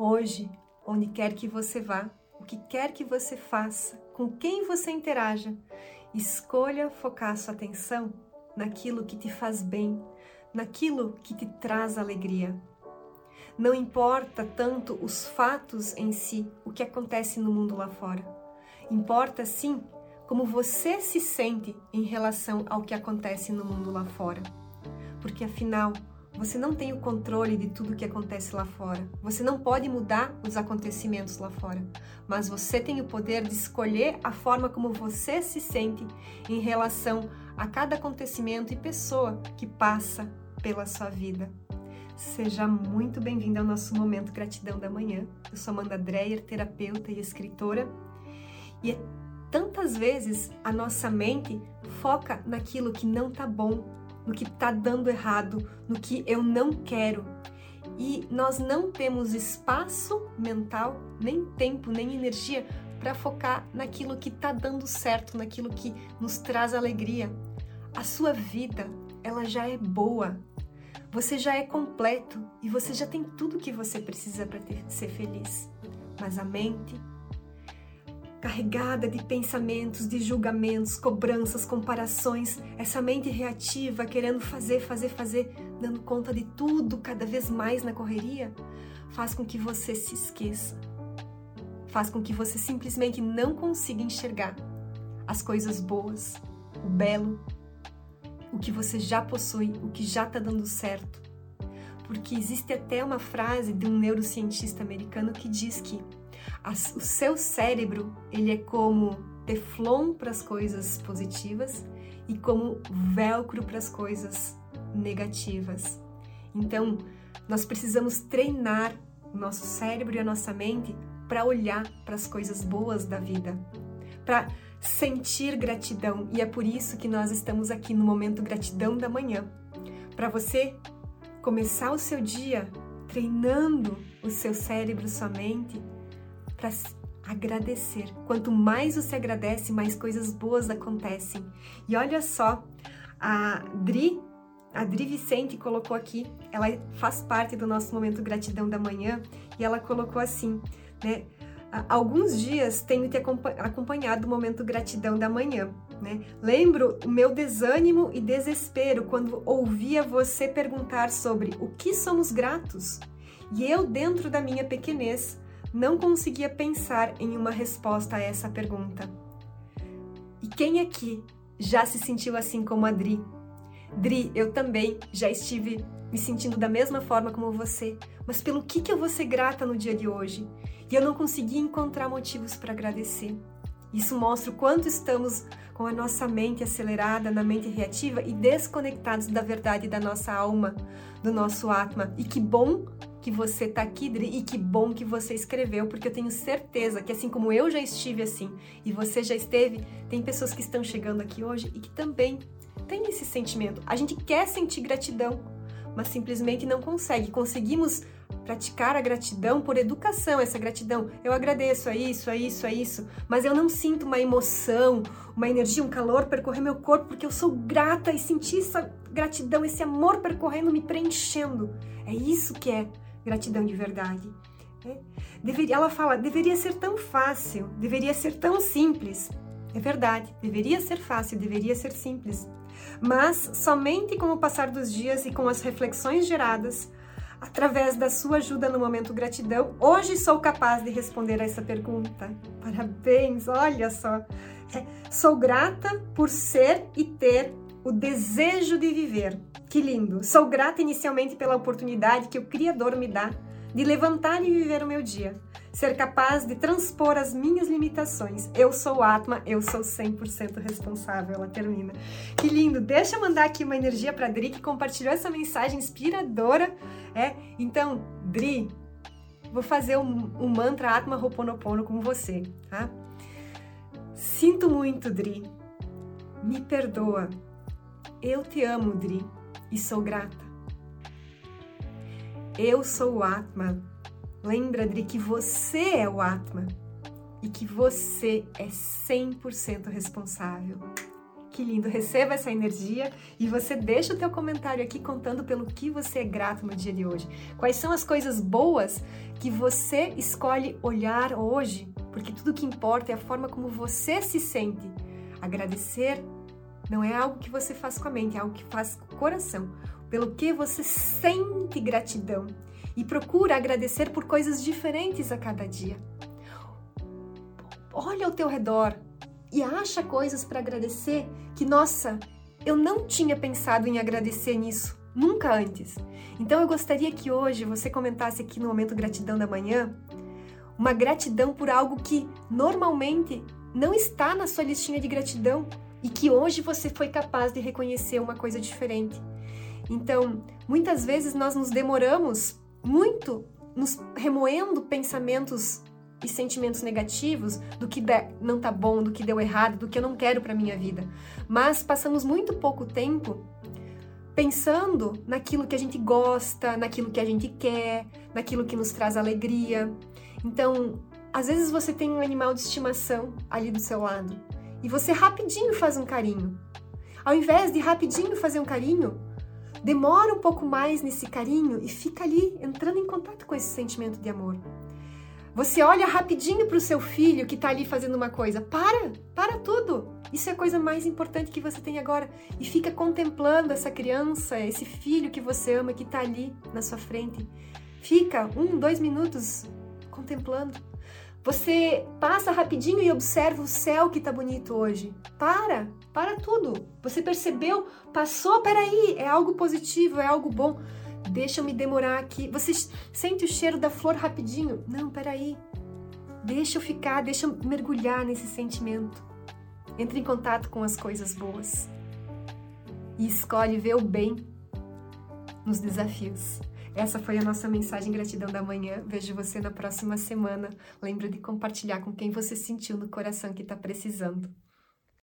Hoje, onde quer que você vá, o que quer que você faça, com quem você interaja, escolha focar sua atenção naquilo que te faz bem, naquilo que te traz alegria. Não importa tanto os fatos em si, o que acontece no mundo lá fora. Importa sim como você se sente em relação ao que acontece no mundo lá fora. Porque afinal, você não tem o controle de tudo que acontece lá fora. Você não pode mudar os acontecimentos lá fora. Mas você tem o poder de escolher a forma como você se sente em relação a cada acontecimento e pessoa que passa pela sua vida. Seja muito bem-vindo ao nosso momento Gratidão da Manhã. Eu sou Amanda Dreyer, terapeuta e escritora. E é tantas vezes a nossa mente foca naquilo que não tá bom, no que está dando errado, no que eu não quero. E nós não temos espaço mental, nem tempo, nem energia para focar naquilo que está dando certo, naquilo que nos traz alegria. A sua vida, ela já é boa. Você já é completo e você já tem tudo que você precisa para ser feliz. Mas a mente, carregada de pensamentos, de julgamentos, cobranças, comparações, essa mente reativa querendo fazer, fazer, fazer, dando conta de tudo cada vez mais na correria, faz com que você se esqueça. Faz com que você simplesmente não consiga enxergar as coisas boas, o belo, o que você já possui, o que já está dando certo. Porque existe até uma frase de um neurocientista americano que diz que o seu cérebro, ele é como teflon para as coisas positivas e como velcro para as coisas negativas. Então, nós precisamos treinar o nosso cérebro e a nossa mente para olhar para as coisas boas da vida, para sentir gratidão. E é por isso que nós estamos aqui no momento gratidão da manhã, para você começar o seu dia treinando o seu cérebro, sua mente para agradecer. Quanto mais você agradece, mais coisas boas acontecem. E olha só, a Dri, a Dri Vicente colocou aqui, ela faz parte do nosso momento gratidão da manhã, e ela colocou assim, né? Alguns dias tenho te acompanhado o momento gratidão da manhã, né? Lembro o meu desânimo e desespero quando ouvia você perguntar sobre o que somos gratos. E eu, dentro da minha pequenez, não conseguia pensar em uma resposta a essa pergunta. E quem aqui já se sentiu assim como a Dri? Dri, eu também já estive me sentindo da mesma forma como você, mas pelo que, que eu vou ser grata no dia de hoje? E eu não consegui encontrar motivos para agradecer. Isso mostra o quanto estamos com a nossa mente acelerada, na mente reativa e desconectados da verdade da nossa alma, do nosso Atma. E que bom que você está aqui, Dri, e que bom que você escreveu, porque eu tenho certeza que assim como eu já estive assim e você já esteve, tem pessoas que estão chegando aqui hoje e que também têm esse sentimento. A gente quer sentir gratidão, mas simplesmente não consegue. Conseguimos praticar a gratidão por educação, essa gratidão. Eu agradeço a isso, a isso, a isso, mas eu não sinto uma emoção, uma energia, um calor percorrer meu corpo porque eu sou grata e senti essa gratidão, esse amor percorrendo, me preenchendo. É isso que é gratidão de verdade. É. Deveria, ela fala, deveria ser tão fácil, deveria ser tão simples. É verdade, deveria ser fácil, deveria ser simples. Mas somente com o passar dos dias e com as reflexões geradas, através da sua ajuda no momento gratidão, hoje sou capaz de responder a essa pergunta. Parabéns, olha só. É, sou grata por ser e ter o desejo de viver. Que lindo! Sou grata inicialmente pela oportunidade que o Criador me dá de levantar e viver o meu dia. Ser capaz de transpor as minhas limitações. Eu sou Atma, eu sou 100% responsável. Ela termina. Que lindo! Deixa eu mandar aqui uma energia para Dri que compartilhou essa mensagem inspiradora. É, então, Dri, vou fazer um, um mantra Atma Ho'oponopono com você, tá? Sinto muito, Dri. Me perdoa eu te amo, Dri, e sou grata. Eu sou o Atma. Lembra, Dri, que você é o Atma e que você é 100% responsável. Que lindo, receba essa energia e você deixa o teu comentário aqui contando pelo que você é grato no dia de hoje. Quais são as coisas boas que você escolhe olhar hoje, porque tudo que importa é a forma como você se sente. Agradecer não é algo que você faz com a mente, é algo que faz com o coração. Pelo que você sente gratidão e procura agradecer por coisas diferentes a cada dia. Olha ao teu redor, e acha coisas para agradecer que, nossa, eu não tinha pensado em agradecer nisso, nunca antes. Então eu gostaria que hoje você comentasse aqui no momento gratidão da manhã uma gratidão por algo que normalmente não está na sua listinha de gratidão e que hoje você foi capaz de reconhecer uma coisa diferente. Então, muitas vezes nós nos demoramos muito nos remoendo pensamentos e sentimentos negativos do que não tá bom, do que deu errado, do que eu não quero para minha vida. Mas passamos muito pouco tempo pensando naquilo que a gente gosta, naquilo que a gente quer, naquilo que nos traz alegria. Então, às vezes você tem um animal de estimação ali do seu lado e você rapidinho faz um carinho. Ao invés de rapidinho fazer um carinho, demora um pouco mais nesse carinho e fica ali entrando em contato com esse sentimento de amor. Você olha rapidinho para o seu filho que está ali fazendo uma coisa. Para, para tudo. Isso é a coisa mais importante que você tem agora. E fica contemplando essa criança, esse filho que você ama que está ali na sua frente. Fica um, dois minutos contemplando. Você passa rapidinho e observa o céu que está bonito hoje. Para, para tudo. Você percebeu? Passou, peraí, é algo positivo, é algo bom. Deixa eu me demorar aqui. Você sente o cheiro da flor rapidinho? Não, peraí. Deixa eu ficar, deixa eu mergulhar nesse sentimento. Entre em contato com as coisas boas. E escolhe ver o bem nos desafios. Essa foi a nossa mensagem gratidão da manhã. Vejo você na próxima semana. Lembra de compartilhar com quem você sentiu no coração que está precisando.